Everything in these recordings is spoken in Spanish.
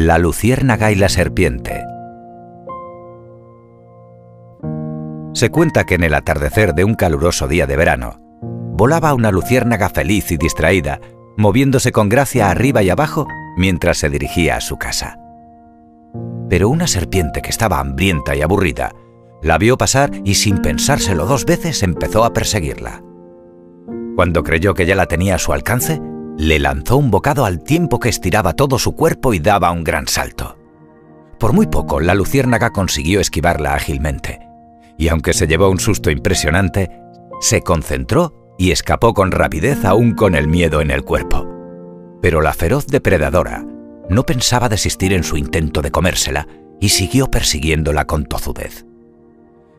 La luciérnaga y la serpiente. Se cuenta que en el atardecer de un caluroso día de verano, volaba una luciérnaga feliz y distraída, moviéndose con gracia arriba y abajo mientras se dirigía a su casa. Pero una serpiente que estaba hambrienta y aburrida, la vio pasar y sin pensárselo dos veces empezó a perseguirla. Cuando creyó que ya la tenía a su alcance, le lanzó un bocado al tiempo que estiraba todo su cuerpo y daba un gran salto. Por muy poco, la luciérnaga consiguió esquivarla ágilmente, y aunque se llevó un susto impresionante, se concentró y escapó con rapidez aún con el miedo en el cuerpo. Pero la feroz depredadora no pensaba desistir en su intento de comérsela y siguió persiguiéndola con tozudez.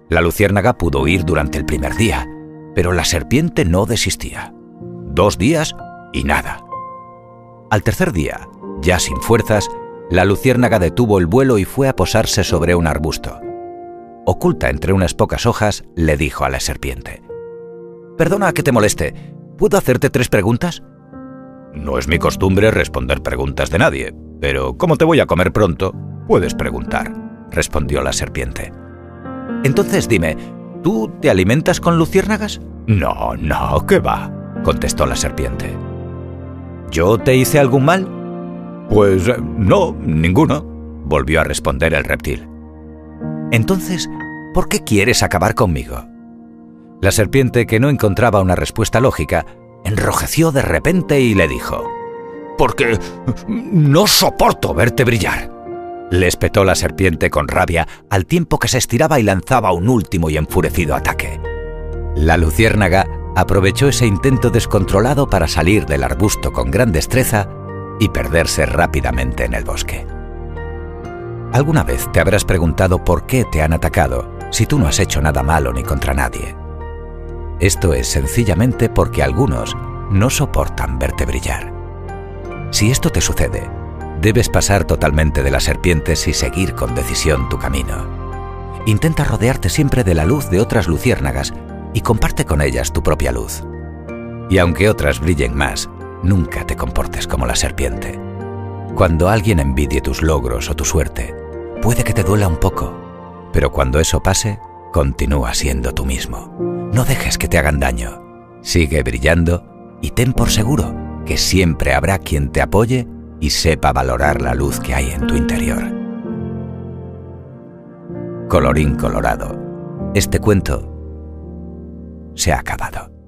La luciérnaga pudo huir durante el primer día, pero la serpiente no desistía. Dos días y nada. Al tercer día, ya sin fuerzas, la luciérnaga detuvo el vuelo y fue a posarse sobre un arbusto. Oculta entre unas pocas hojas, le dijo a la serpiente. Perdona que te moleste, ¿puedo hacerte tres preguntas? No es mi costumbre responder preguntas de nadie, pero como te voy a comer pronto, puedes preguntar, respondió la serpiente. Entonces dime, ¿tú te alimentas con luciérnagas? No, no, ¿qué va? contestó la serpiente. ¿Yo te hice algún mal? Pues eh, no, ninguno, volvió a responder el reptil. Entonces, ¿por qué quieres acabar conmigo? La serpiente, que no encontraba una respuesta lógica, enrojeció de repente y le dijo, Porque no soporto verte brillar. Le espetó la serpiente con rabia al tiempo que se estiraba y lanzaba un último y enfurecido ataque. La luciérnaga aprovechó ese intento descontrolado para salir del arbusto con gran destreza y perderse rápidamente en el bosque. ¿Alguna vez te habrás preguntado por qué te han atacado si tú no has hecho nada malo ni contra nadie? Esto es sencillamente porque algunos no soportan verte brillar. Si esto te sucede, debes pasar totalmente de las serpientes y seguir con decisión tu camino. Intenta rodearte siempre de la luz de otras luciérnagas y comparte con ellas tu propia luz. Y aunque otras brillen más, nunca te comportes como la serpiente. Cuando alguien envidie tus logros o tu suerte, puede que te duela un poco, pero cuando eso pase, continúa siendo tú mismo. No dejes que te hagan daño. Sigue brillando y ten por seguro que siempre habrá quien te apoye y sepa valorar la luz que hay en tu interior. Colorín colorado. Este cuento se ha acabado.